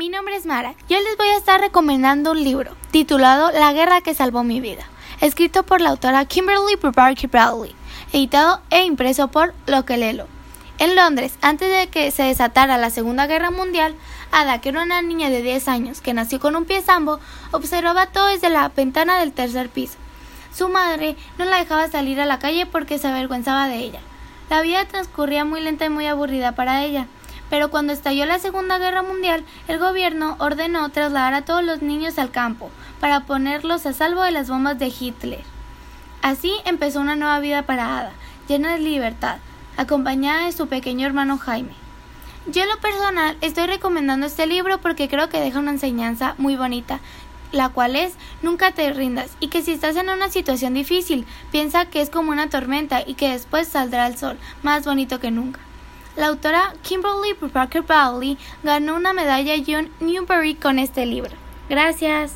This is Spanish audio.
Mi nombre es Mara. Yo les voy a estar recomendando un libro titulado La guerra que salvó mi vida, escrito por la autora Kimberly Parker Bradley, editado e impreso por Lokelelo. En Londres, antes de que se desatara la Segunda Guerra Mundial, Ada, que era una niña de 10 años que nació con un pie zambo, observaba todo desde la ventana del tercer piso. Su madre no la dejaba salir a la calle porque se avergüenzaba de ella. La vida transcurría muy lenta y muy aburrida para ella. Pero cuando estalló la Segunda Guerra Mundial, el gobierno ordenó trasladar a todos los niños al campo para ponerlos a salvo de las bombas de Hitler. Así empezó una nueva vida para Ada, llena de libertad, acompañada de su pequeño hermano Jaime. Yo en lo personal estoy recomendando este libro porque creo que deja una enseñanza muy bonita, la cual es nunca te rindas y que si estás en una situación difícil, piensa que es como una tormenta y que después saldrá el sol, más bonito que nunca. La autora Kimberly Parker Bowley ganó una medalla John Newbery con este libro. Gracias.